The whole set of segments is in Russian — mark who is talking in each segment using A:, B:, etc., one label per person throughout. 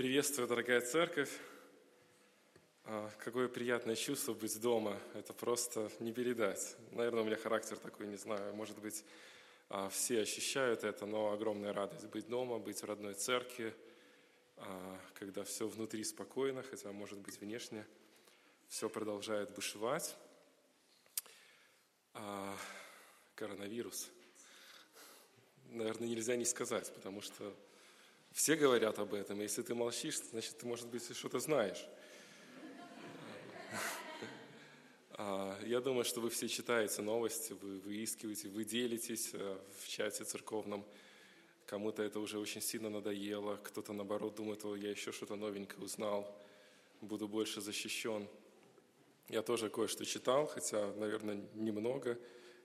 A: Приветствую, дорогая церковь. А, Какое приятное чувство быть дома. Это просто не передать. Наверное, у меня характер такой, не знаю. Может быть, а, все ощущают это, но огромная радость быть дома, быть в родной церкви, а, когда все внутри спокойно, хотя, может быть, внешне все продолжает бушевать. Коронавирус. Наверное, нельзя не сказать, потому что все говорят об этом. Если ты молчишь, значит, ты, может быть, что-то знаешь. А, Я думаю, что вы все читаете новости, вы выискиваете, вы делитесь э, в чате церковном. Кому-то это уже очень сильно надоело, кто-то, наоборот, думает, о, я еще что-то новенькое узнал, буду больше защищен. Я тоже кое-что читал, хотя, наверное, немного.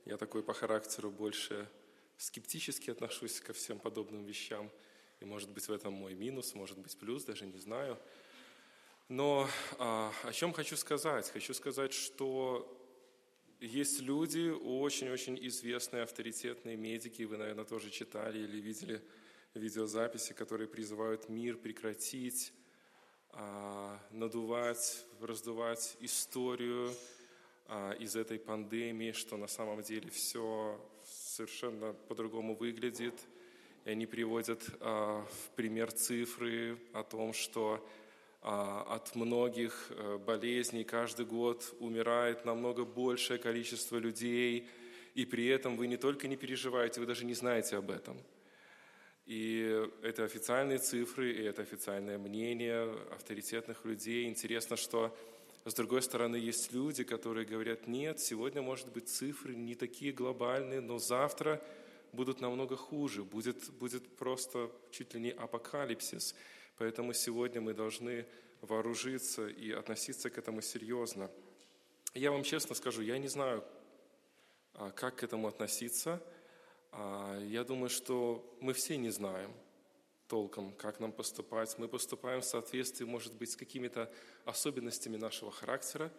A: Я такой по характеру больше скептически отношусь ко всем подобным вещам. И, может быть, в этом мой минус, может быть, плюс, даже не знаю. Но а, о чем хочу сказать? Хочу сказать, что есть люди, очень-очень известные, авторитетные медики, вы, наверное, тоже читали или видели видеозаписи, которые призывают мир прекратить, а, надувать, раздувать историю а, из этой пандемии, что на самом деле все совершенно по-другому выглядит. И они приводят а, в пример цифры о том, что а, от многих э, болезней каждый год умирает намного большее количество людей, и при этом вы не только не переживаете, вы даже не знаете об этом. И это официальные цифры, и это официальное мнение авторитетных людей. Интересно, что с другой стороны есть люди, которые говорят, нет, сегодня, может быть, цифры не такие глобальные, но завтра будут намного хуже, будет, будет просто чуть ли не апокалипсис. Поэтому сегодня мы должны вооружиться и относиться к этому серьезно. Я вам честно скажу, я не знаю, а, как к этому относиться. А, я думаю, что мы все не знаем толком, как нам поступать. Мы поступаем в соответствии, может быть, с какими-то особенностями нашего характера.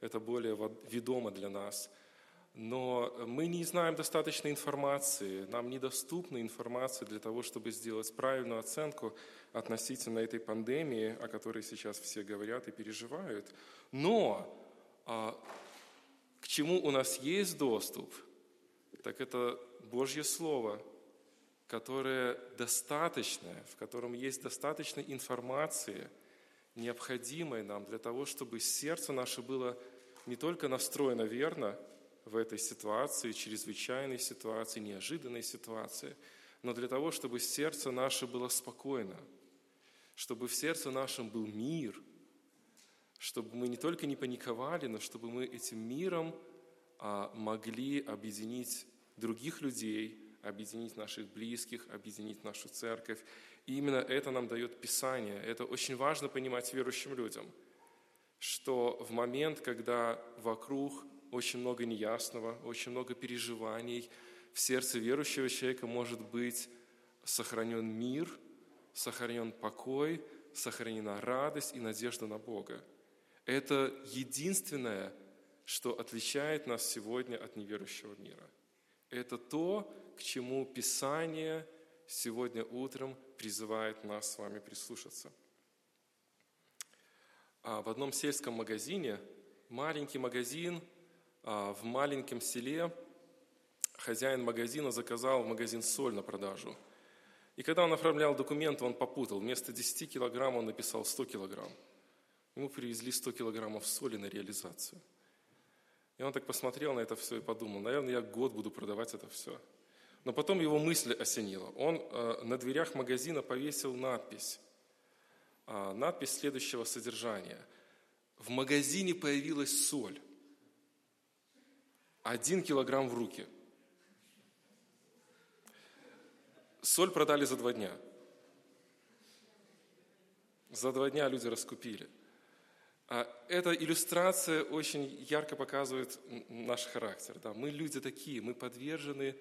A: Это более ведомо для нас. Но мы не знаем достаточно информации, нам недоступна информация для того, чтобы сделать правильную оценку относительно этой пандемии, о которой сейчас все говорят и переживают. Но а, к чему у нас есть доступ, так это Божье Слово, которое достаточное, в котором есть достаточно информации, необходимой нам для того, чтобы сердце наше было не только настроено верно в этой ситуации, чрезвычайной ситуации, неожиданной ситуации, но для того, чтобы сердце наше было спокойно, чтобы в сердце нашем был мир, чтобы мы не только не паниковали, но чтобы мы этим миром а, могли объединить других людей, объединить наших близких, объединить нашу церковь. И именно это нам дает Писание. Это очень важно понимать верующим людям, что в момент, когда вокруг очень много неясного, очень много переживаний, в сердце верующего человека может быть сохранен мир, сохранен покой, сохранена радость и надежда на Бога. Это единственное, что отличает нас сегодня от неверующего мира. Это то, к чему Писание сегодня утром призывает нас с вами прислушаться. А в одном сельском магазине, маленький магазин в маленьком селе, хозяин магазина заказал в магазин соль на продажу. И когда он оформлял документы, он попутал. Вместо 10 килограмм он написал 100 килограмм. Ему привезли 100 килограммов соли на реализацию. И он так посмотрел на это все и подумал, наверное, я год буду продавать это все. Но потом его мысль осенила. Он э, на дверях магазина повесил надпись. Э, надпись следующего содержания. В магазине появилась соль. Один килограмм в руки. Соль продали за два дня. За два дня люди раскупили. А эта иллюстрация очень ярко показывает наш характер. Да? Мы люди такие, мы подвержены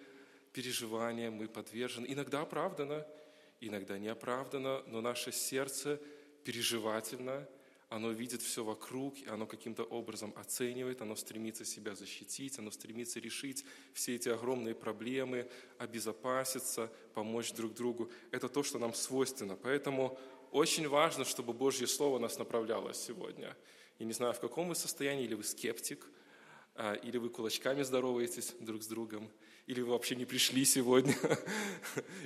A: переживаниям, мы подвержены, иногда оправданно, иногда неоправданно, но наше сердце переживательно, оно видит все вокруг, и оно каким-то образом оценивает, оно стремится себя защитить, оно стремится решить все эти огромные проблемы, обезопаситься, помочь друг другу. Это то, что нам свойственно. Поэтому очень важно, чтобы Божье Слово нас направляло сегодня. Я не знаю, в каком вы состоянии, или вы скептик, а, или вы кулачками здороваетесь друг с другом, или вы вообще не пришли сегодня,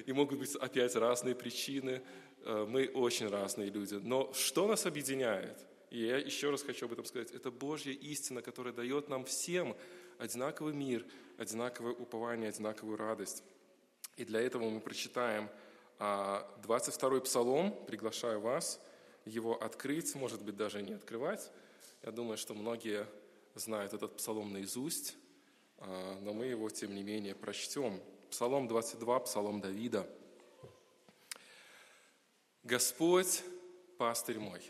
A: и могут быть опять разные причины. А, мы очень разные люди. Но что нас объединяет? И я еще раз хочу об этом сказать. Это Божья истина, которая дает нам всем одинаковый мир, одинаковое упование, одинаковую радость. И для этого мы прочитаем 22-й а, псалом. Приглашаю вас его открыть, может быть, даже не открывать. Я думаю, что многие знают этот псалом наизусть, но мы его, тем не менее, прочтем. Псалом 22, псалом Давида. «Господь, пастырь мой,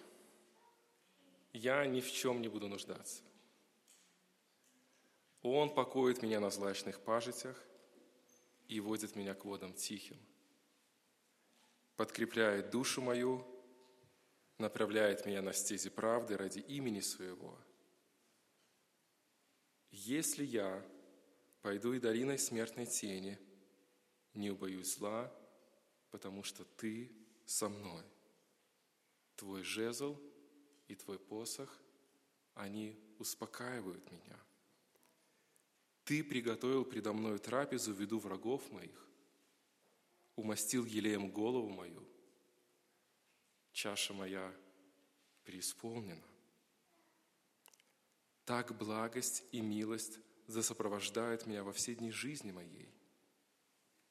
A: я ни в чем не буду нуждаться. Он покоит меня на злачных пажитях и водит меня к водам тихим. Подкрепляет душу мою, направляет меня на стези правды ради имени Своего. Если я пойду и долиной смертной тени, не убоюсь зла, потому что Ты со мной. Твой жезл и Твой посох, они успокаивают меня. Ты приготовил предо мною трапезу в виду врагов моих, умастил елеем голову мою, чаша моя преисполнена. Так благость и милость засопровождают меня во все дни жизни моей,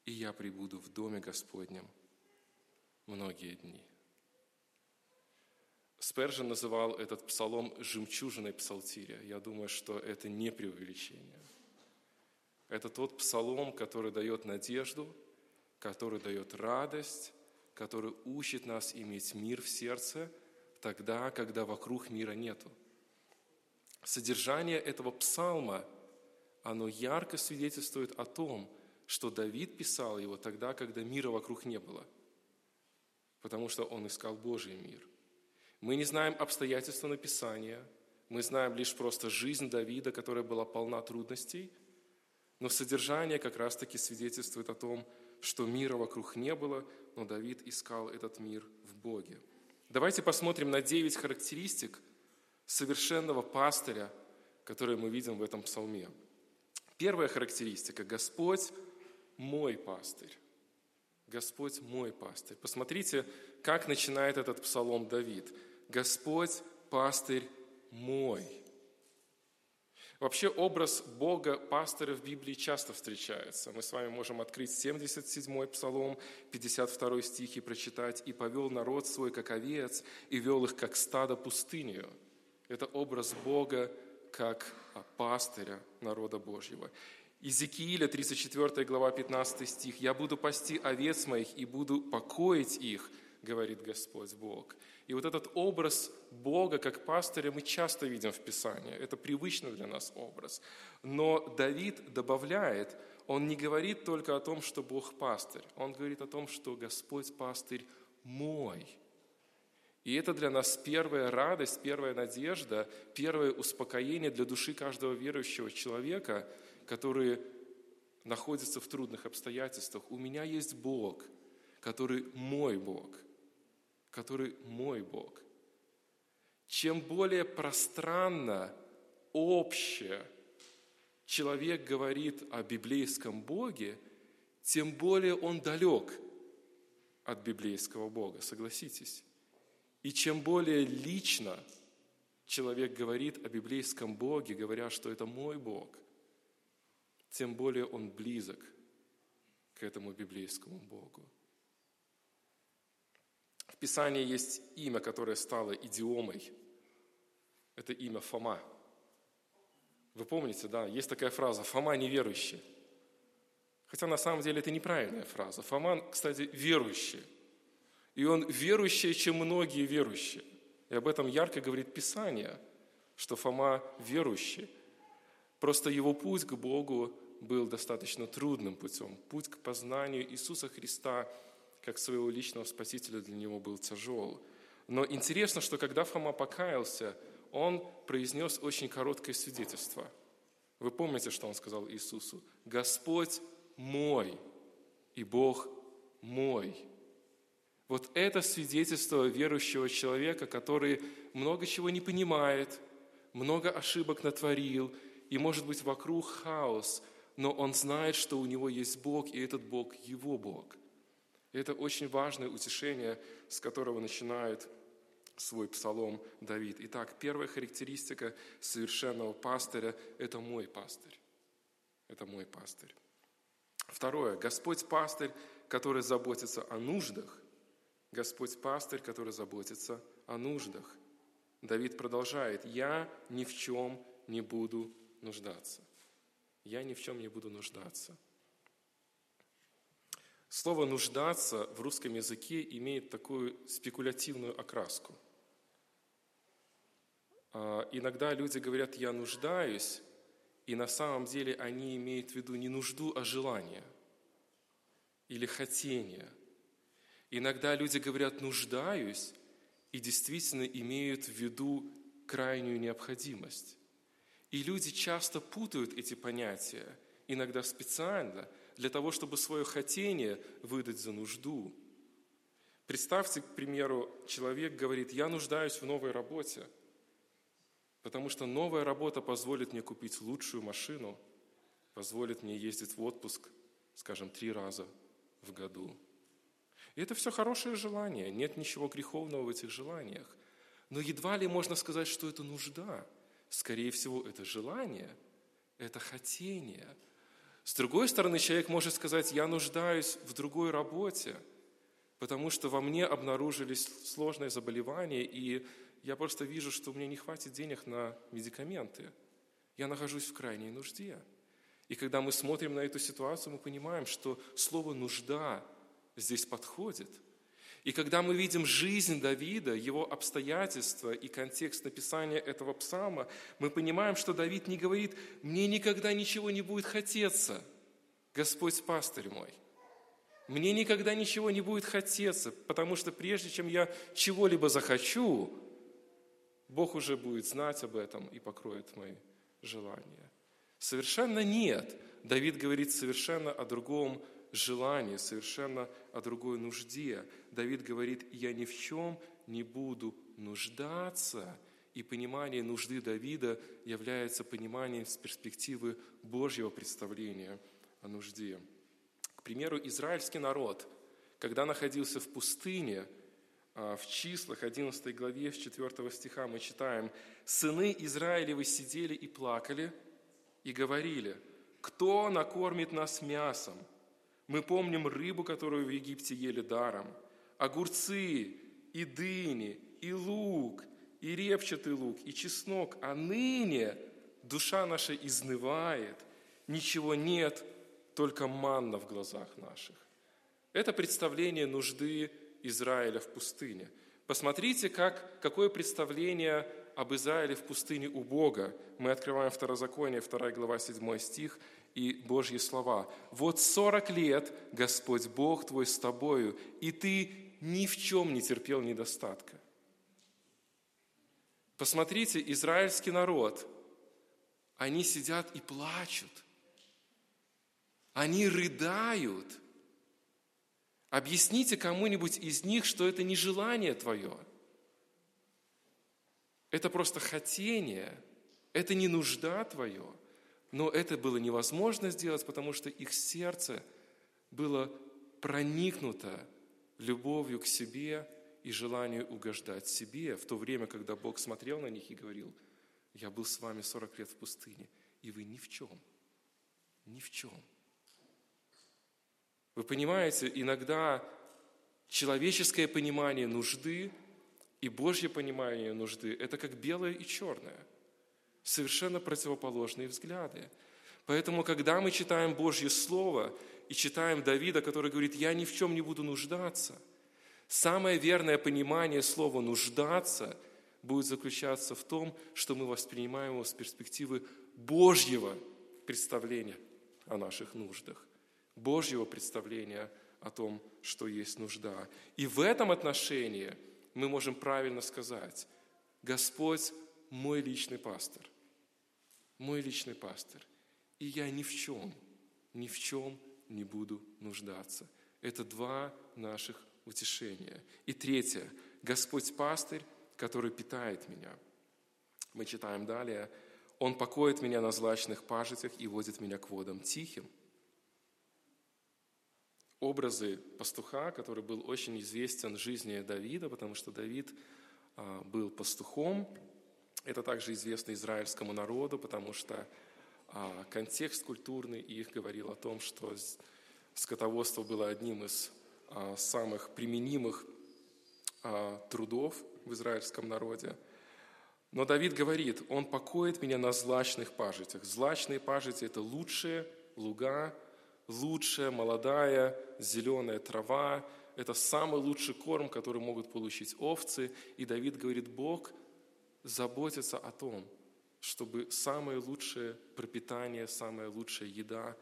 A: и я прибуду в доме Господнем многие дни. Спержин называл этот псалом «жемчужиной псалтиря». Я думаю, что это не преувеличение. Это тот псалом, который дает надежду, который дает радость, который учит нас иметь мир в сердце тогда, когда вокруг мира нету. Содержание этого псалма, оно ярко свидетельствует о том, что Давид писал его тогда, когда мира вокруг не было, потому что он искал Божий мир. Мы не знаем обстоятельства написания, мы знаем лишь просто жизнь Давида, которая была полна трудностей – но содержание как раз-таки свидетельствует о том, что мира вокруг не было, но Давид искал этот мир в Боге. Давайте посмотрим на девять характеристик совершенного пастыря, которые мы видим в этом псалме. Первая характеристика – Господь мой пастырь. Господь мой пастырь. Посмотрите, как начинает этот псалом Давид. Господь пастырь мой. Вообще образ Бога, пастыря в Библии часто встречается. Мы с вами можем открыть 77-й Псалом, 52 стих и прочитать «И повел народ свой, как овец, и вел их, как стадо пустынью». Это образ Бога, как пастыря народа Божьего. Иезекииля, 34 глава, 15 стих. «Я буду пасти овец моих и буду покоить их, говорит Господь Бог». И вот этот образ Бога как пастыря мы часто видим в Писании. Это привычный для нас образ. Но Давид добавляет, он не говорит только о том, что Бог пастырь. Он говорит о том, что Господь пастырь мой. И это для нас первая радость, первая надежда, первое успокоение для души каждого верующего человека, который находится в трудных обстоятельствах. У меня есть Бог, который мой Бог – который мой Бог. Чем более пространно, общее человек говорит о библейском Боге, тем более он далек от библейского Бога, согласитесь. И чем более лично человек говорит о библейском Боге, говоря, что это мой Бог, тем более он близок к этому библейскому Богу. В Писании есть имя, которое стало идиомой. Это имя Фома. Вы помните, да, есть такая фраза «Фома неверующий». Хотя на самом деле это неправильная фраза. Фома, кстати, верующий. И он верующий, чем многие верующие. И об этом ярко говорит Писание, что Фома верующий. Просто его путь к Богу был достаточно трудным путем. Путь к познанию Иисуса Христа – как своего личного спасителя для него был тяжел. Но интересно, что когда Фома покаялся, он произнес очень короткое свидетельство. Вы помните, что он сказал Иисусу? «Господь мой и Бог мой». Вот это свидетельство верующего человека, который много чего не понимает, много ошибок натворил, и может быть вокруг хаос, но он знает, что у него есть Бог, и этот Бог его Бог. Это очень важное утешение, с которого начинает свой псалом Давид. Итак, первая характеристика совершенного пастыря – это мой пастырь. Это мой пастырь. Второе. Господь пастырь, который заботится о нуждах. Господь пастырь, который заботится о нуждах. Давид продолжает. «Я ни в чем не буду нуждаться». Я ни в чем не буду нуждаться. Слово «нуждаться» в русском языке имеет такую спекулятивную окраску. А, иногда люди говорят «я нуждаюсь», и на самом деле они имеют в виду не нужду, а желание или хотение. Иногда люди говорят «нуждаюсь» и действительно имеют в виду крайнюю необходимость. И люди часто путают эти понятия, иногда специально, для того, чтобы свое хотение выдать за нужду. Представьте, к примеру, человек говорит, я нуждаюсь в новой работе – Потому что новая работа позволит мне купить лучшую машину, позволит мне ездить в отпуск, скажем, три раза в году. И это все хорошее желание, нет ничего греховного в этих желаниях. Но едва ли можно сказать, что это нужда. Скорее всего, это желание, это хотение. С другой стороны, человек может сказать, я нуждаюсь в другой работе, потому что во мне обнаружились сложные заболевания, и я просто вижу, что у меня не хватит денег на медикаменты. Я нахожусь в крайней нужде. И когда мы смотрим на эту ситуацию, мы понимаем, что слово «нужда» здесь подходит. И когда мы видим жизнь Давида, его обстоятельства и контекст написания этого псалма, мы понимаем, что Давид не говорит «мне никогда ничего не будет хотеться, Господь пастырь мой». Мне никогда ничего не будет хотеться, потому что прежде чем я чего-либо захочу, Бог уже будет знать об этом и покроет мои желания. Совершенно нет. Давид говорит совершенно о другом желании, совершенно о другой нужде. Давид говорит, я ни в чем не буду нуждаться. И понимание нужды Давида является пониманием с перспективы Божьего представления о нужде. К примеру, израильский народ, когда находился в пустыне, а, в числах 11 главе, с 4 стиха мы читаем, «Сыны Израилевы сидели и плакали, и говорили, кто накормит нас мясом? Мы помним рыбу, которую в Египте ели даром, огурцы, и дыни, и лук, и репчатый лук, и чеснок, а ныне душа наша изнывает, ничего нет, только манна в глазах наших». Это представление нужды Израиля в пустыне. Посмотрите, как, какое представление об Израиле в пустыне у Бога. Мы открываем Второзаконие, 2 глава, 7 стих, и Божьи слова. «Вот сорок лет Господь Бог твой с тобою, и ты ни в чем не терпел недостатка». Посмотрите, израильский народ, они сидят и плачут. Они рыдают – Объясните кому-нибудь из них, что это не желание твое. Это просто хотение, это не нужда твое. Но это было невозможно сделать, потому что их сердце было проникнуто любовью к себе и желанию угождать себе, в то время, когда Бог смотрел на них и говорил, «Я был с вами 40 лет в пустыне, и вы ни в чем, ни в чем вы понимаете, иногда человеческое понимание нужды и Божье понимание нужды – это как белое и черное. Совершенно противоположные взгляды. Поэтому, когда мы читаем Божье Слово и читаем Давида, который говорит, я ни в чем не буду нуждаться, самое верное понимание слова «нуждаться» будет заключаться в том, что мы воспринимаем его с перспективы Божьего представления о наших нуждах. Божьего представления о том, что есть нужда. И в этом отношении мы можем правильно сказать, Господь мой личный пастор, мой личный пастор, и я ни в чем, ни в чем не буду нуждаться. Это два наших утешение. И третье. Господь пастырь, который питает меня. Мы читаем далее. Он покоит меня на злачных пажитях и водит меня к водам тихим. Образы пастуха, который был очень известен в жизни Давида, потому что Давид а, был пастухом. Это также известно израильскому народу, потому что а, контекст культурный их говорил о том, что скотоводство было одним из а, самых применимых трудов в израильском народе. Но Давид говорит, он покоит меня на злачных пажитях. Злачные пажити – это лучшие луга, лучшая молодая зеленая трава, это самый лучший корм, который могут получить овцы. И Давид говорит, Бог заботится о том, чтобы самое лучшее пропитание, самая лучшая еда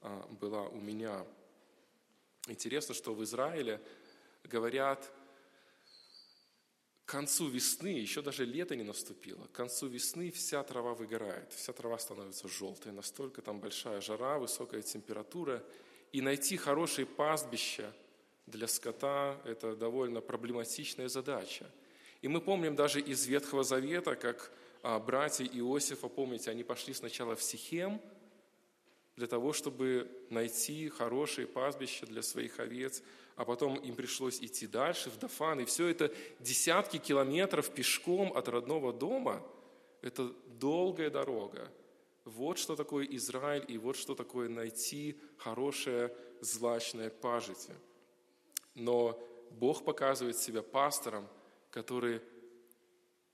A: а, была у меня. Интересно, что в Израиле говорят, к концу весны, еще даже лето не наступило, к концу весны вся трава выгорает, вся трава становится желтой, настолько там большая жара, высокая температура, и найти хорошие пастбища для скота – это довольно проблематичная задача. И мы помним даже из Ветхого Завета, как а, братья Иосифа, помните, они пошли сначала в Сихем для того, чтобы найти хорошие пастбища для своих овец, а потом им пришлось идти дальше, в Дафан. И все это десятки километров пешком от родного дома – это долгая дорога. Вот что такое Израиль, и вот что такое найти хорошее злачное пажитие. Но Бог показывает себя пастором, который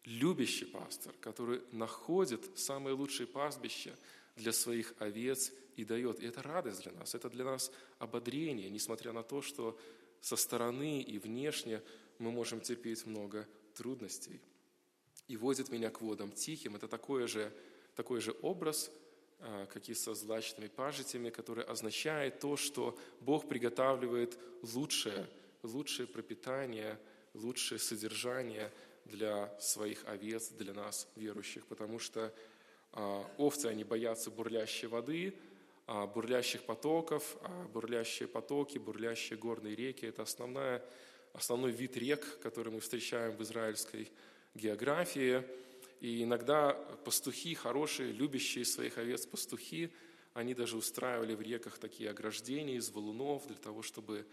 A: любящий пастор, который находит самые лучшие пастбища для своих овец и дает. И это радость для нас, это для нас ободрение, несмотря на то, что со стороны и внешне мы можем терпеть много трудностей. И водит меня к водам тихим. Это такой же, такой же образ, а, как и со злачными пажитями, который означает то, что Бог приготавливает лучшее, лучшее пропитание, лучшее содержание для своих овец, для нас, верующих, потому что а, овцы, они боятся бурлящей воды, а, бурлящих потоков, а бурлящие потоки, бурлящие горные реки – это основная, основной вид рек, который мы встречаем в израильской географии – и иногда пастухи, хорошие, любящие своих овец пастухи, они даже устраивали в реках такие ограждения из валунов для того, чтобы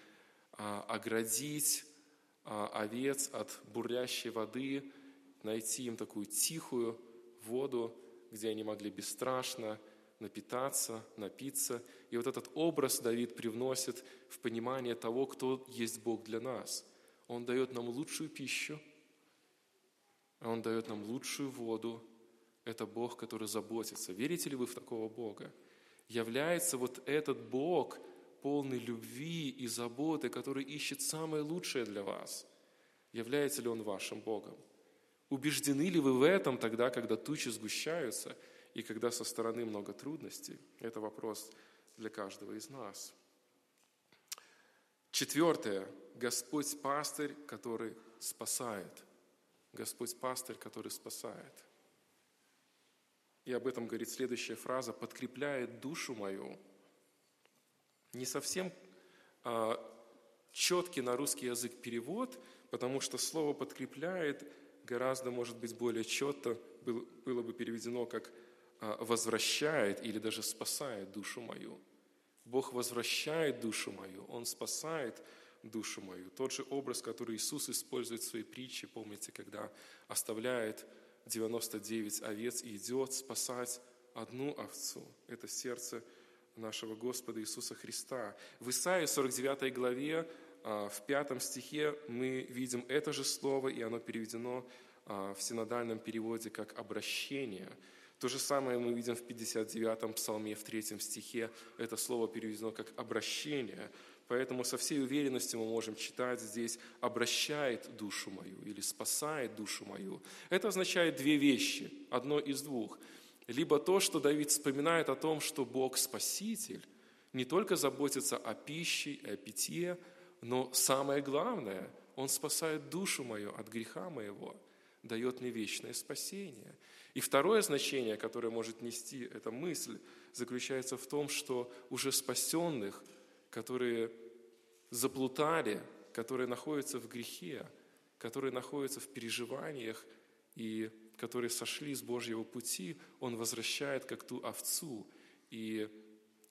A: а, оградить овец от бурлящей воды, найти им такую тихую воду, где они могли бесстрашно напитаться, напиться. И вот этот образ Давид привносит в понимание того, кто есть Бог для нас. Он дает нам лучшую пищу – а Он дает нам лучшую воду. Это Бог, который заботится. Верите ли вы в такого Бога? Является вот этот Бог, полный любви и заботы, который ищет самое лучшее для вас. Является ли Он вашим Богом? Убеждены ли вы в этом тогда, когда тучи сгущаются и когда со стороны много трудностей? Это вопрос для каждого из нас. Четвертое. Господь пастырь, который спасает. Господь пастырь, который спасает. И об этом говорит следующая фраза, подкрепляет душу мою. Не совсем а, четкий на русский язык перевод, потому что слово подкрепляет гораздо, может быть, более четко было, было бы переведено как а, возвращает или даже спасает душу мою. Бог возвращает душу мою, Он спасает душу мою. Тот же образ, который Иисус использует в своей притче, помните, когда оставляет 99 овец и идет спасать одну овцу. Это сердце нашего Господа Иисуса Христа. В Исаии 49 главе, а, в пятом стихе мы видим это же слово, и оно переведено а, в синодальном переводе как «обращение». То же самое мы видим в 59-м псалме, в третьем стихе. Это слово переведено как «обращение». Поэтому со всей уверенностью мы можем читать здесь «обращает душу мою» или «спасает душу мою». Это означает две вещи, одно из двух. Либо то, что Давид вспоминает о том, что Бог Спаситель не только заботится о пище и о питье, но самое главное, Он спасает душу мою от греха моего, дает мне вечное спасение. И второе значение, которое может нести эта мысль, заключается в том, что уже спасенных – которые заплутали, которые находятся в грехе, которые находятся в переживаниях и которые сошли с Божьего пути, Он возвращает как ту овцу и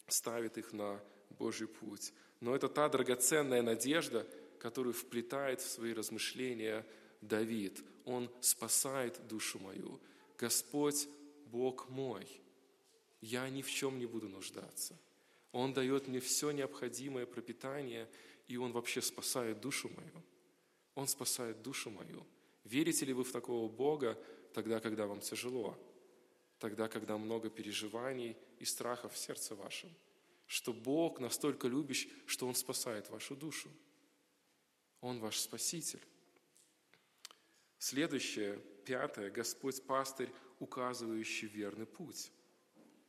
A: ставит их на Божий путь. Но это та драгоценная надежда, которую вплетает в свои размышления Давид. Он спасает душу мою. Господь, Бог мой, я ни в чем не буду нуждаться. Он дает мне все необходимое пропитание, и Он вообще спасает душу мою. Он спасает душу мою. Верите ли вы в такого Бога тогда, когда вам тяжело? Тогда, когда много переживаний и страхов в сердце вашем? Что Бог настолько любящ, что Он спасает вашу душу. Он ваш Спаситель. Следующее, пятое, Господь пастырь, указывающий верный путь.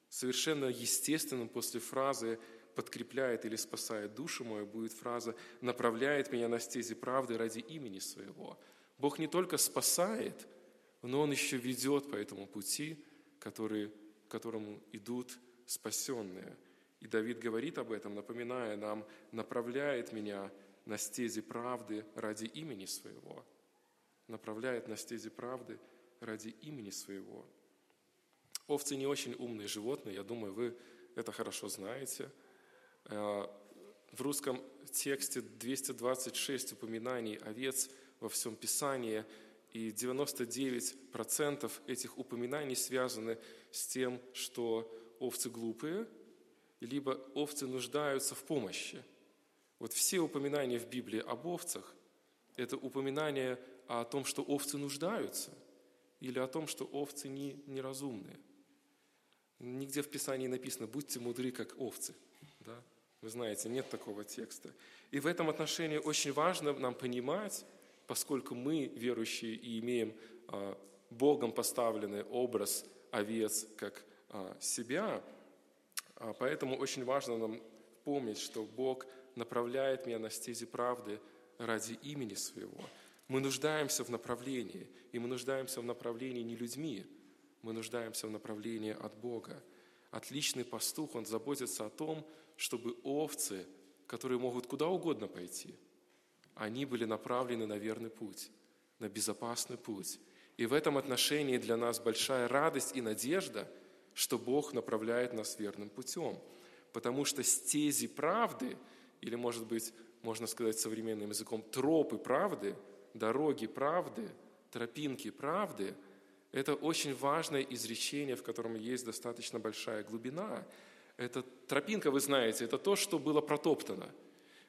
A: Совершенно естественным после фразы подкрепляет или спасает душу мою, будет фраза «направляет меня на стези правды ради имени своего». Бог не только спасает, но Он еще ведет по этому пути, который, которому идут спасенные. И Давид говорит об этом, напоминая нам, направляет меня на стези правды ради имени своего. Направляет на стези правды ради имени своего. Овцы не очень умные животные, я думаю, вы это хорошо знаете – Э, в русском тексте 226 упоминаний овец во всем Писании, и 99% этих упоминаний связаны с тем, что овцы глупые, либо овцы нуждаются в помощи. Вот все упоминания в Библии об овцах – это упоминание о том, что овцы нуждаются, или о том, что овцы не, неразумные. Нигде в Писании написано «будьте мудры, как овцы». Да? Вы знаете, нет такого текста. И в этом отношении очень важно нам понимать, поскольку мы, верующие, и имеем а, Богом поставленный образ овец как а, себя, а, поэтому очень важно нам помнить, что Бог направляет меня на стези правды ради имени Своего. Мы нуждаемся в направлении, и мы нуждаемся в направлении не людьми, мы нуждаемся в направлении от Бога. Отличный пастух, он заботится о том, чтобы овцы, которые могут куда угодно пойти, они были направлены на верный путь, на безопасный путь. И в этом отношении для нас большая радость и надежда, что Бог направляет нас верным путем. Потому что стези правды, или, может быть, можно сказать современным языком, тропы правды, дороги правды, тропинки правды – это очень важное изречение, в котором есть достаточно большая глубина – эта тропинка, вы знаете, это то, что было протоптано.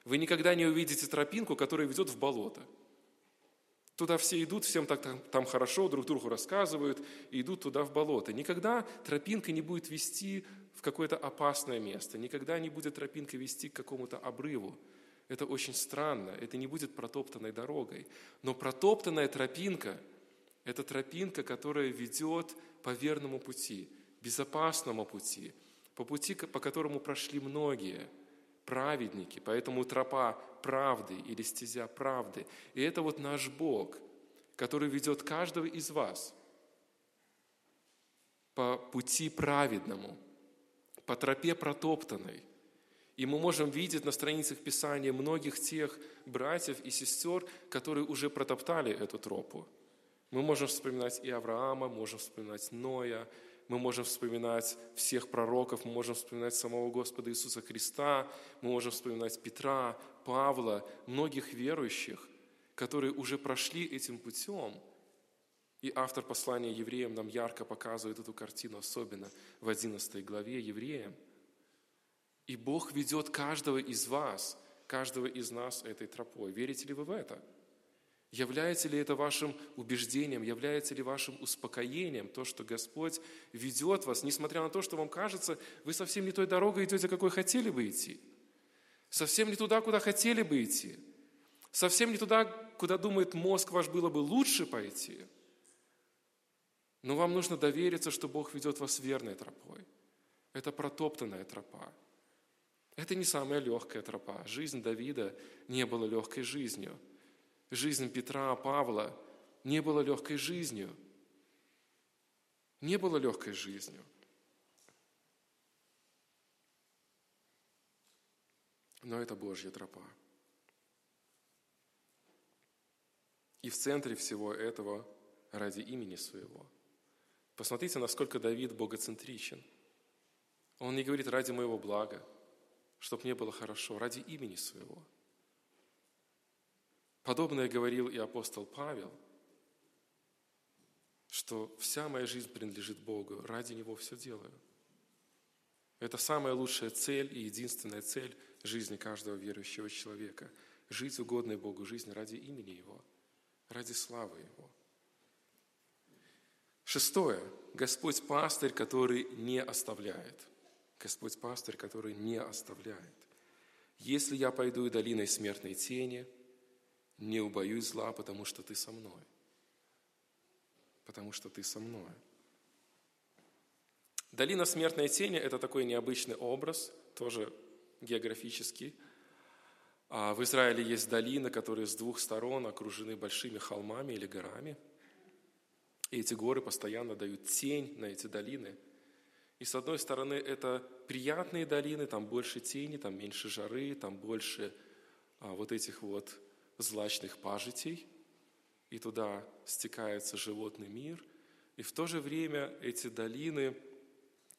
A: Вы никогда не увидите тропинку, которая ведет в болото. Туда все идут, всем так там, там хорошо, друг другу рассказывают, и идут туда в болото. Никогда тропинка не будет вести в какое-то опасное место, никогда не будет тропинка вести к какому-то обрыву. Это очень странно, это не будет протоптанной дорогой. Но протоптанная тропинка – это тропинка, которая ведет по верному пути, безопасному пути – по пути, по которому прошли многие праведники, поэтому тропа правды или стезя правды. И это вот наш Бог, который ведет каждого из вас по пути праведному, по тропе протоптанной. И мы можем видеть на страницах Писания многих тех братьев и сестер, которые уже протоптали эту тропу. Мы можем вспоминать и Авраама, можем вспоминать Ноя, мы можем вспоминать всех пророков, мы можем вспоминать самого Господа Иисуса Христа, мы можем вспоминать Петра, Павла, многих верующих, которые уже прошли этим путем. И автор послания евреям нам ярко показывает эту картину, особенно в 11 главе евреям. И Бог ведет каждого из вас, каждого из нас этой тропой. Верите ли вы в это? Является ли это вашим убеждением, является ли вашим успокоением то, что Господь ведет вас, несмотря на то, что вам кажется, вы совсем не той дорогой идете, какой хотели бы идти, совсем не туда, куда хотели бы идти, совсем не туда, куда думает мозг ваш было бы лучше пойти. Но вам нужно довериться, что Бог ведет вас верной тропой. Это протоптанная тропа. Это не самая легкая тропа. Жизнь Давида не была легкой жизнью – Жизнь Петра, Павла не была легкой жизнью. Не было легкой жизнью. Но это Божья тропа. И в центре всего этого ради имени своего. Посмотрите, насколько Давид богоцентричен. Он не говорит ради моего блага, чтобы мне было хорошо, ради имени своего. Подобное говорил и апостол Павел, что вся моя жизнь принадлежит Богу, ради Него все делаю. Это самая лучшая цель и единственная цель жизни каждого верующего человека. Жить угодной Богу жизнь ради имени Его, ради славы Его. Шестое. Господь пастырь, который не оставляет. Господь пастырь, который не оставляет. Если я пойду и долиной смертной тени, не убоюсь зла, потому что ты со мной. Потому что ты со мной. Долина смертной тени – это такой необычный образ, тоже географический. А в Израиле есть долины, которые с двух сторон окружены большими холмами или горами. И эти горы постоянно дают тень на эти долины. И с одной стороны, это приятные долины, там больше тени, там меньше жары, там больше а, вот этих вот злачных пажитей. И туда стекается животный мир. И в то же время эти долины –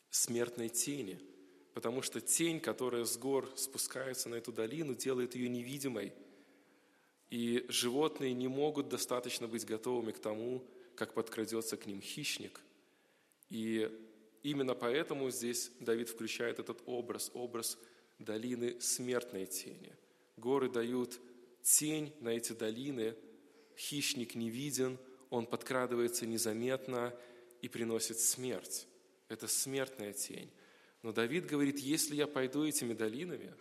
A: смертной тени, потому что тень, которая с гор спускается на эту долину, делает ее невидимой. И животные не могут достаточно быть готовыми к тому, как подкрадется к ним хищник. И именно поэтому здесь Давид включает этот образ, образ долины смертной тени. Горы дают тень на эти долины, хищник не виден, он подкрадывается незаметно и приносит смерть это смертная тень. Но Давид говорит, если я пойду этими долинами,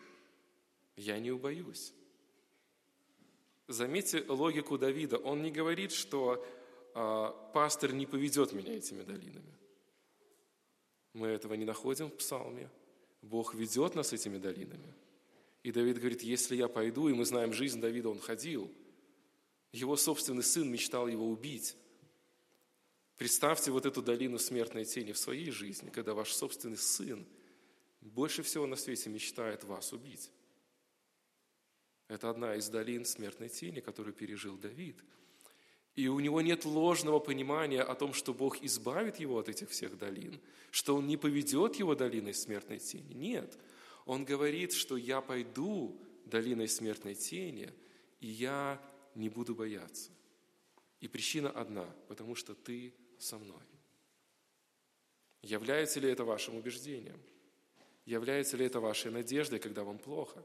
A: я не убоюсь. Заметьте логику Давида. Он не говорит, что э, пастор не поведет меня этими долинами. Мы этого не находим в псалме. Бог ведет нас этими долинами. И Давид говорит, если я пойду, и мы знаем жизнь Давида, он ходил. Его собственный сын мечтал его убить. Представьте вот эту долину смертной тени в своей жизни, когда ваш собственный сын больше всего на свете мечтает вас убить. Это одна из долин смертной тени, которую пережил Давид. И у него нет ложного понимания о том, что Бог избавит его от этих всех долин, что Он не поведет его долиной смертной тени. Нет. Он говорит, что я пойду долиной смертной тени, и я не буду бояться. И причина одна, потому что ты со мной. Является ли это вашим убеждением? Является ли это вашей надеждой, когда вам плохо,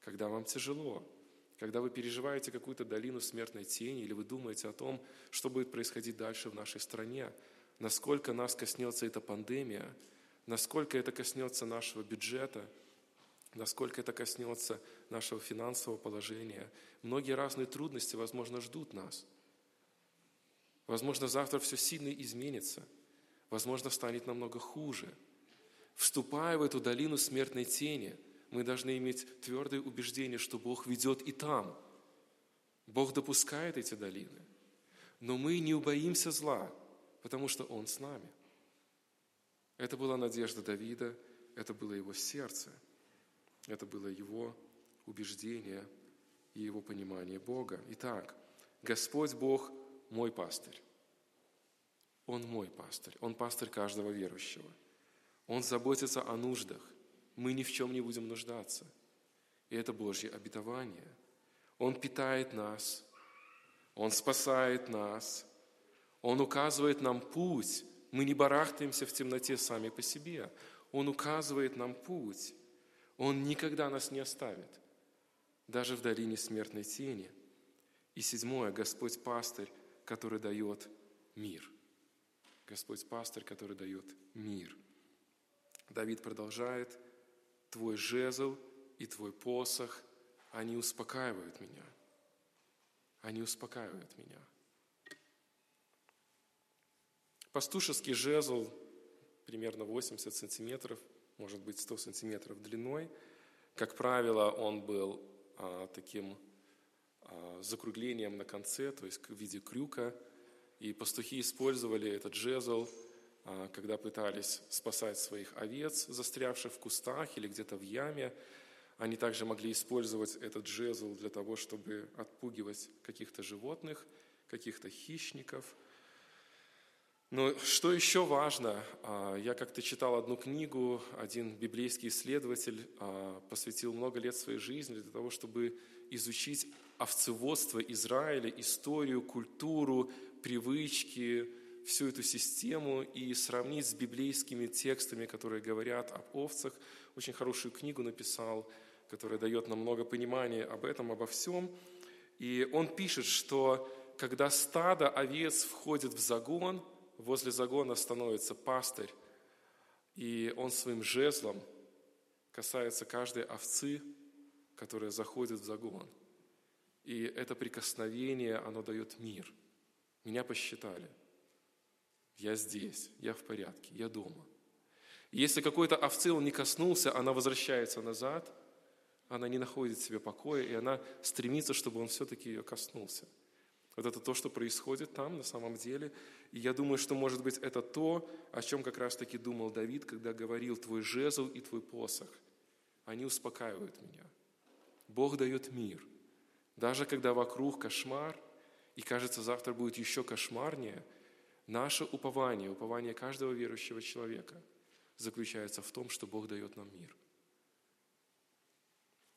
A: когда вам тяжело, когда вы переживаете какую-то долину смертной тени, или вы думаете о том, что будет происходить дальше в нашей стране, насколько нас коснется эта пандемия, насколько это коснется нашего бюджета, насколько это коснется нашего финансового положения. Многие разные трудности, возможно, ждут нас – Возможно, завтра все сильно изменится. Возможно, станет намного хуже. Вступая в эту долину смертной тени, мы должны иметь твердое убеждение, что Бог ведет и там. Бог допускает эти долины. Но мы не убоимся зла, потому что Он с нами. Это была надежда Давида, это было его сердце, это было его убеждение и его понимание Бога. Итак, Господь Бог мой пастырь. Он мой пастырь. Он пастырь каждого верующего. Он заботится о нуждах. Мы ни в чем не будем нуждаться. И это Божье обетование. Он питает нас. Он спасает нас. Он указывает нам путь. Мы не барахтаемся в темноте сами по себе. Он указывает нам путь. Он никогда нас не оставит, даже в долине смертной тени. И седьмое, Господь пастырь который дает мир. Господь пастырь, который дает мир. Давид продолжает, твой жезл и твой посох, они успокаивают меня. Они успокаивают меня. Пастушеский жезл примерно 80 сантиметров, может быть 100 сантиметров длиной. Как правило, он был а, таким а, закруглением на конце, то есть в виде крюка. И пастухи использовали этот жезл, а, когда пытались спасать своих овец, застрявших в кустах или где-то в яме. Они также могли использовать этот жезл для того, чтобы отпугивать каких-то животных, каких-то хищников. Но что еще важно, а, я как-то читал одну книгу, один библейский исследователь а, посвятил много лет своей жизни для того, чтобы изучить овцеводство Израиля, историю, культуру, привычки, всю эту систему и сравнить с библейскими текстами, которые говорят об овцах. Очень хорошую книгу написал, которая дает нам много понимания об этом, обо всем. И он пишет, что когда стадо овец входит в загон, возле загона становится пастырь, и он своим жезлом касается каждой овцы, которая заходит в загон. И это прикосновение, оно дает мир. Меня посчитали. Я здесь, я в порядке, я дома. Если какой-то овцы он не коснулся, она возвращается назад, она не находит себе покоя, и она стремится, чтобы он все-таки ее коснулся. Вот это то, что происходит там на самом деле. И я думаю, что, может быть, это то, о чем как раз-таки думал Давид, когда говорил «твой жезл и твой посох». Они успокаивают меня. Бог дает мир. Даже когда вокруг кошмар, и кажется, завтра будет еще кошмарнее, наше упование, упование каждого верующего человека заключается в том, что Бог дает нам мир.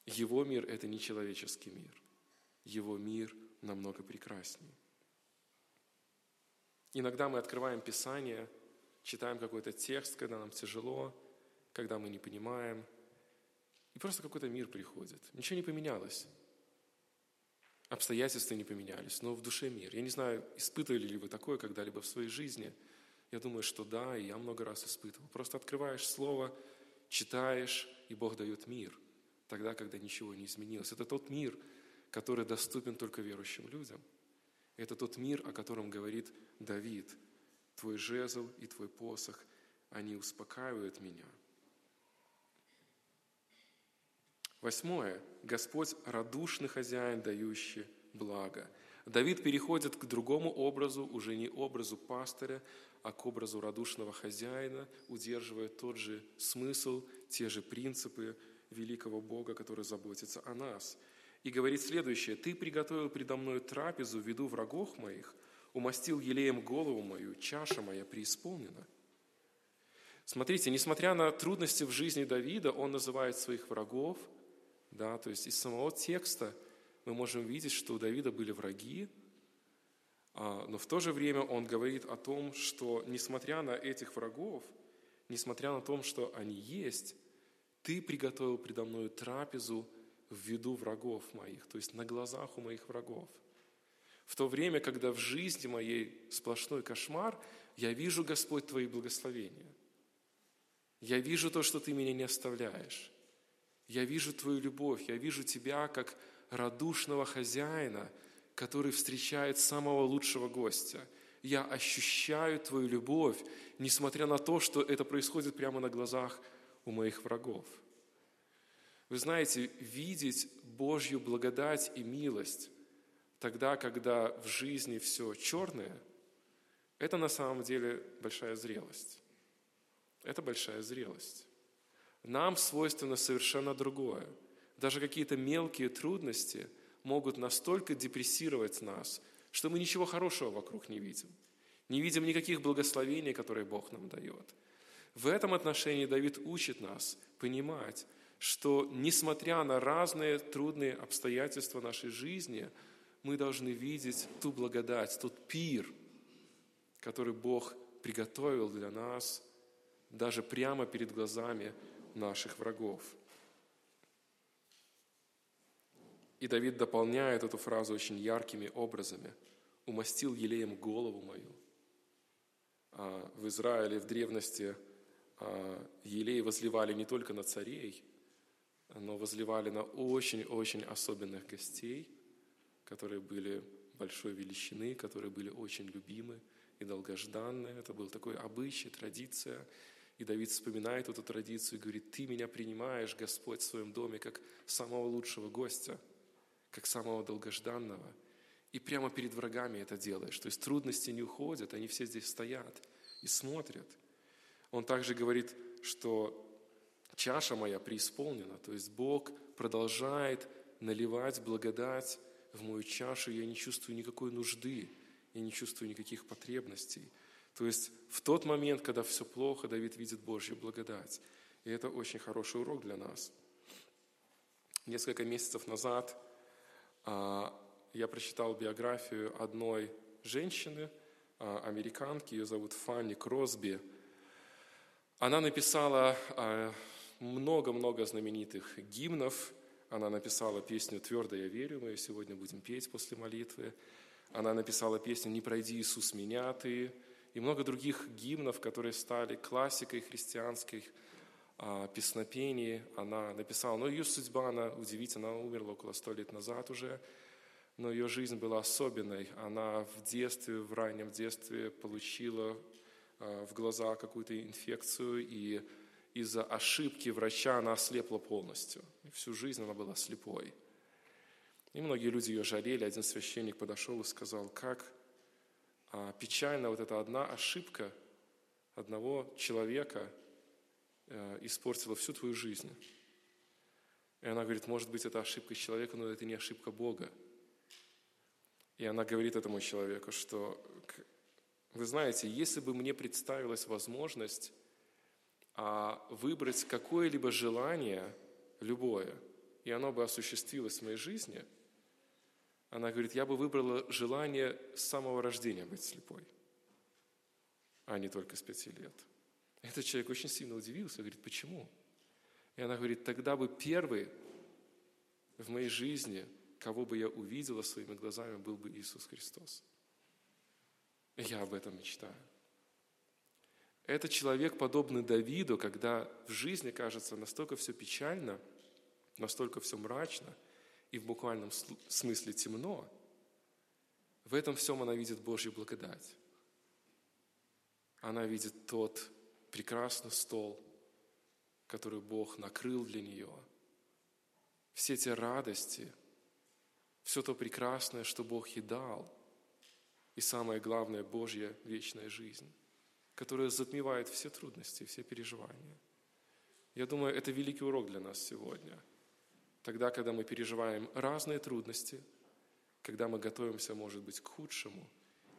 A: Его мир – это не человеческий мир. Его мир намного прекраснее. Иногда мы открываем Писание, читаем какой-то текст, когда нам тяжело, когда мы не понимаем, и просто какой-то мир приходит. Ничего не поменялось. Обстоятельства не поменялись, но в душе мир. Я не знаю, испытывали ли вы такое когда-либо в своей жизни. Я думаю, что да, и я много раз испытывал. Просто открываешь Слово, читаешь, и Бог дает мир, тогда, когда ничего не изменилось. Это тот мир, который доступен только верующим людям. Это тот мир, о котором говорит Давид. Твой жезл и твой посох, они успокаивают меня. Восьмое. Господь – радушный хозяин, дающий благо. Давид переходит к другому образу, уже не образу пастыря, а к образу радушного хозяина, удерживая тот же смысл, те же принципы великого Бога, который заботится о нас – и говорит следующее. «Ты приготовил предо мною трапезу в виду врагов моих, умастил елеем голову мою, чаша моя преисполнена». Смотрите, несмотря на трудности в жизни Давида, он называет своих врагов, да, то есть из самого текста мы можем видеть, что у Давида были враги, а, но в то же время он говорит о том, что несмотря на этих врагов, несмотря на то, что они есть, ты приготовил предо мною трапезу в виду врагов моих, то есть на глазах у моих врагов. В то время, когда в жизни моей сплошной кошмар, я вижу, Господь, Твои благословения. Я вижу то, что Ты меня не оставляешь. Я вижу Твою любовь, я вижу Тебя как радушного хозяина, который встречает самого лучшего гостя. Я ощущаю Твою любовь, несмотря на то, что это происходит прямо на глазах у моих врагов – вы знаете, видеть Божью благодать и милость тогда, когда в жизни все черное, это на самом деле большая зрелость. Это большая зрелость. Нам свойственно совершенно другое. Даже какие-то мелкие трудности могут настолько депрессировать нас, что мы ничего хорошего вокруг не видим. Не видим никаких благословений, которые Бог нам дает. В этом отношении Давид учит нас понимать, что несмотря на разные трудные обстоятельства нашей жизни, мы должны видеть ту благодать, тот пир, который Бог приготовил для нас даже прямо перед глазами наших врагов. И Давид дополняет эту фразу очень яркими образами. «Умастил елеем голову мою». А в Израиле в древности а, елей возливали не только на царей, но возливали на очень-очень особенных гостей, которые были большой величины, которые были очень любимы и долгожданны. Это был такой обычай, традиция. И Давид вспоминает эту традицию и говорит, «Ты меня принимаешь, Господь, в своем доме, как самого лучшего гостя, как самого долгожданного». И прямо перед врагами это делаешь. То есть трудности не уходят, они все здесь стоят и смотрят. Он также говорит, что чаша моя преисполнена. То есть Бог продолжает наливать благодать в мою чашу, я не чувствую никакой нужды и не чувствую никаких потребностей. То есть в тот момент, когда все плохо, Давид видит Божью благодать. И это очень хороший урок для нас. Несколько месяцев назад а, я прочитал биографию одной женщины, а, американки, ее зовут Фанни Кросби. Она написала а, много-много знаменитых гимнов. Она написала песню «Твердо я верю», мы ее сегодня будем петь после молитвы. Она написала песню «Не пройди, Иисус, меня ты», и много других гимнов, которые стали классикой христианской а, песнопений. Она написала, но ее судьба, она удивительна, она умерла около сто лет назад уже, но ее жизнь была особенной. Она в детстве, в раннем детстве получила а, в глаза какую-то инфекцию, и из-за ошибки врача она ослепла полностью. И всю жизнь она была слепой. И многие люди ее жалели. Один священник подошел и сказал, как а печально вот эта одна ошибка одного человека э, испортила всю твою жизнь. И она говорит, может быть, это ошибка человека, но это не ошибка Бога. И она говорит этому человеку, что, вы знаете, если бы мне представилась возможность а, выбрать какое-либо желание, любое, и оно бы осуществилось в моей жизни – она говорит, я бы выбрала желание с самого рождения быть слепой, а не только с пяти лет. Этот человек очень сильно удивился, говорит, почему? И она говорит, тогда бы первый в моей жизни, кого бы я увидела своими глазами, был бы Иисус Христос. Я об этом мечтаю. Это человек, подобный Давиду, когда в жизни кажется настолько все печально, настолько все мрачно – и в буквальном смысле темно, в этом всем она видит Божью благодать. Она видит тот прекрасный стол, который Бог накрыл для нее. Все те радости, все то прекрасное, что Бог ей дал. И самое главное, Божья вечная жизнь, которая затмевает все трудности, все переживания. Я думаю, это великий урок для нас сегодня – тогда, когда мы переживаем разные трудности, когда мы готовимся, может быть, к худшему,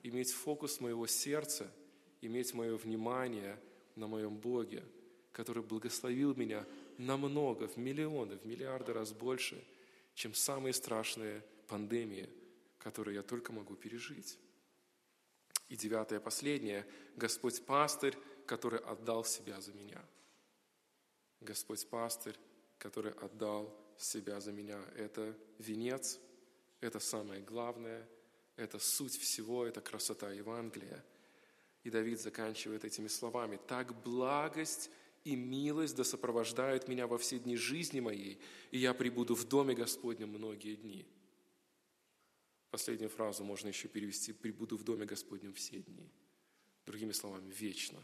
A: иметь фокус моего сердца, иметь мое внимание на моем Боге, который благословил меня намного, в миллионы, в миллиарды раз больше, чем самые страшные пандемии, которые я только могу пережить. И девятое, последнее. Господь пастырь, который отдал себя за меня. Господь пастырь, который отдал себя за меня. Это венец, это самое главное, это суть всего, это красота Евангелия. И Давид заканчивает этими словами. «Так благость и милость да сопровождают меня во все дни жизни моей, и я прибуду в доме Господнем многие дни». Последнюю фразу можно еще перевести «прибуду в доме Господнем все дни». Другими словами, вечно.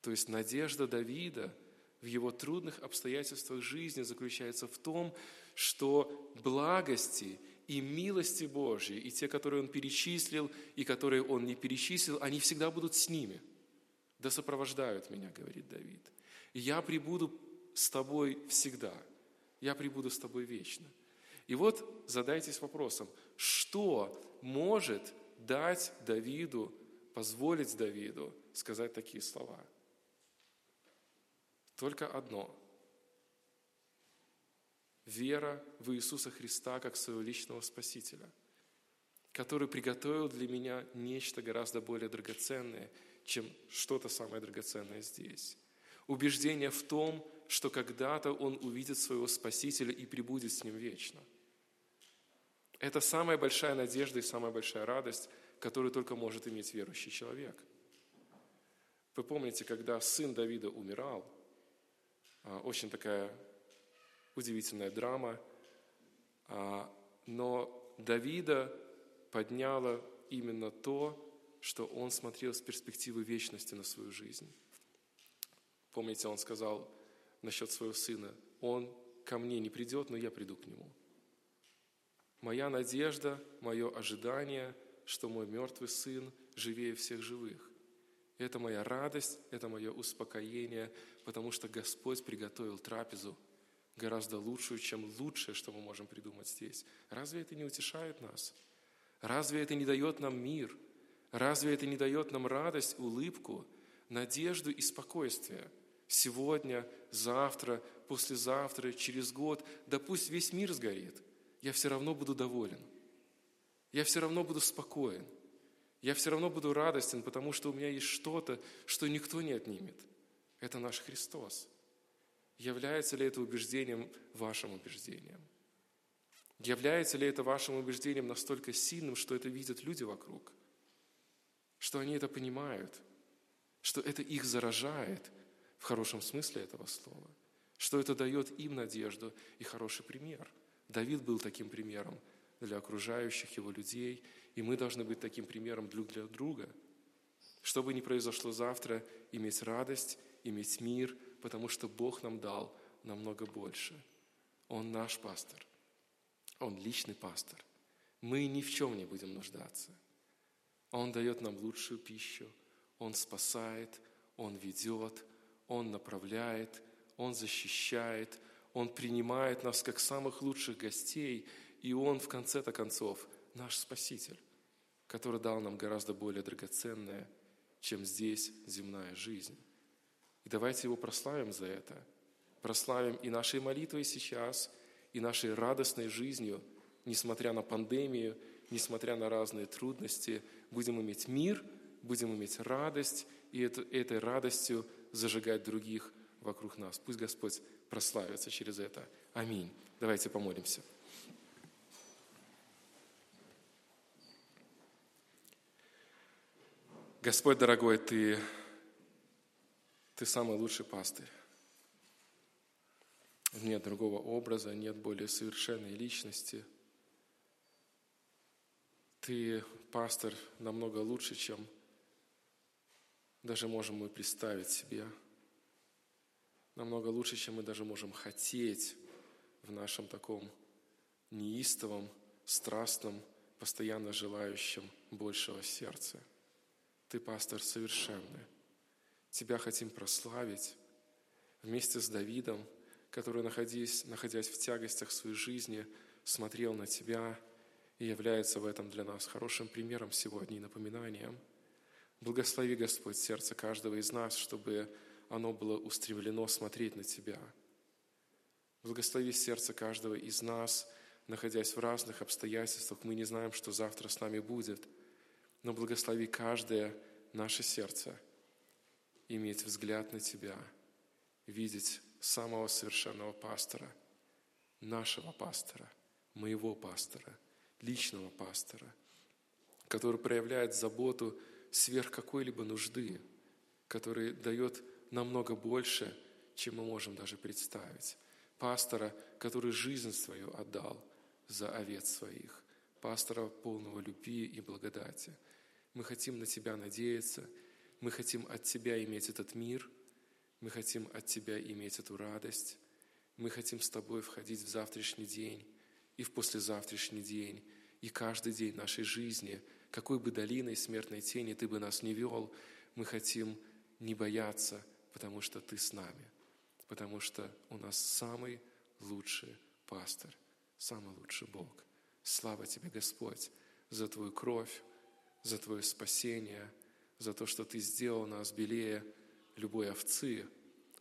A: То есть надежда Давида – в его трудных обстоятельствах жизни заключается в том, что благости и милости Божьи, и те, которые он перечислил, и которые он не перечислил, они всегда будут с ними. Да сопровождают меня, говорит Давид. Я прибуду с тобой всегда. Я прибуду с тобой вечно. И вот задайтесь вопросом, что может дать Давиду, позволить Давиду сказать такие слова – только одно. Вера в Иисуса Христа как своего личного Спасителя, который приготовил для меня нечто гораздо более драгоценное, чем что-то самое драгоценное здесь. Убеждение в том, что когда-то он увидит своего Спасителя и прибудет с ним вечно. Это самая большая надежда и самая большая радость, которую только может иметь верующий человек. Вы помните, когда сын Давида умирал – а, очень такая удивительная драма. А, но Давида подняло именно то, что он смотрел с перспективы вечности на свою жизнь. Помните, он сказал насчет своего сына, он ко мне не придет, но я приду к нему. Моя надежда, мое ожидание, что мой мертвый сын живее всех живых. Это моя радость, это мое успокоение, потому что Господь приготовил трапезу гораздо лучшую, чем лучшее, что мы можем придумать здесь. Разве это не утешает нас? Разве это не дает нам мир? Разве это не дает нам радость, улыбку, надежду и спокойствие? Сегодня, завтра, послезавтра, через год, да пусть весь мир сгорит, я все равно буду доволен. Я все равно буду спокоен. Я все равно буду радостен, потому что у меня есть что-то, что никто не отнимет. Это наш Христос. Является ли это убеждением вашим убеждением? Является ли это вашим убеждением настолько сильным, что это видят люди вокруг? Что они это понимают? Что это их заражает в хорошем смысле этого слова? Что это дает им надежду и хороший пример? Давид был таким примером для окружающих его людей, и мы должны быть таким примером друг для друга. Что бы ни произошло завтра, иметь радость, иметь мир, потому что Бог нам дал намного больше. Он наш пастор. Он личный пастор. Мы ни в чем не будем нуждаться. Он дает нам лучшую пищу, Он спасает, Он ведет, Он направляет, Он защищает, Он принимает нас как самых лучших гостей, и Он, в конце-то концов, наш Спаситель, который дал нам гораздо более драгоценное, чем здесь земная жизнь. И давайте Его прославим за это. Прославим и нашей молитвой сейчас – и нашей радостной жизнью, несмотря на пандемию, несмотря на разные трудности, будем иметь мир, будем иметь радость, и это, этой радостью зажигать других вокруг нас. Пусть Господь прославится через это. Аминь. Давайте помолимся. Господь, дорогой, Ты, Ты самый лучший пастырь. Нет другого образа, нет более совершенной личности. Ты, пастор, намного лучше, чем даже можем мы представить себе. Намного лучше, чем мы даже можем хотеть в нашем таком неистовом, страстном, постоянно желающем большего сердца. Ты, пастор, совершенный. Тебя хотим прославить вместе с Давидом – который, находясь, находясь в тягостях своей жизни, смотрел на Тебя и является в этом для нас хорошим примером сегодня и напоминанием. Благослови, Господь, сердце каждого из нас, чтобы оно было устремлено смотреть на Тебя. Благослови сердце каждого из нас, находясь в разных обстоятельствах. Мы не знаем, что завтра с нами будет, но благослови каждое наше сердце иметь взгляд на Тебя, видеть самого совершенного пастора, нашего пастора, моего пастора, личного пастора, который проявляет заботу сверх какой-либо нужды, который дает намного больше, чем мы можем даже представить. Пастора, который жизнь свою отдал за овец своих, пастора полного любви и благодати. Мы хотим на Тебя надеяться, мы хотим от Тебя иметь этот мир – мы хотим от Тебя иметь эту радость. Мы хотим с Тобой входить в завтрашний день и в послезавтрашний день, и каждый день нашей жизни, какой бы долиной смертной тени Ты бы нас не вел, мы хотим не бояться, потому что Ты с нами, потому что у нас самый лучший пастор, самый лучший Бог. Слава Тебе, Господь, за Твою кровь, за Твое спасение, за то, что Ты сделал нас белее любой овцы,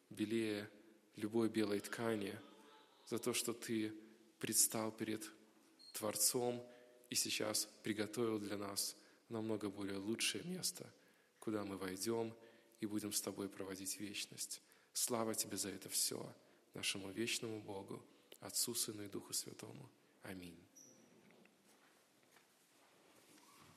A: белее любой белой ткани, за то, что Ты предстал перед Творцом и сейчас приготовил для нас намного более лучшее место, куда мы войдем и будем с Тобой проводить вечность. Слава Тебе за это все, нашему вечному Богу, Отцу, Сыну и Духу Святому. Аминь.